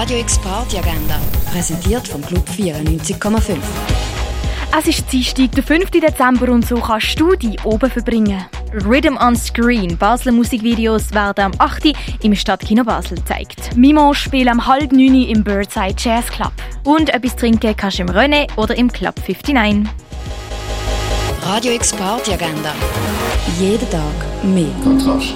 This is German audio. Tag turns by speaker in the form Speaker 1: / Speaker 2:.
Speaker 1: Radio X Party Agenda, präsentiert vom Club 94,5.
Speaker 2: Es ist Dienstag, der 5. Dezember und so kannst du die oben verbringen. Rhythm on Screen, Basler Musikvideos werden am 8. im Stadtkino Basel gezeigt. Mimo spielt am halb 9 im Birdside Jazz Club. Und etwas trinken kannst du im René oder im Club 59.
Speaker 1: Radio X Party Agenda. Jeden Tag mehr.
Speaker 3: Kontrast.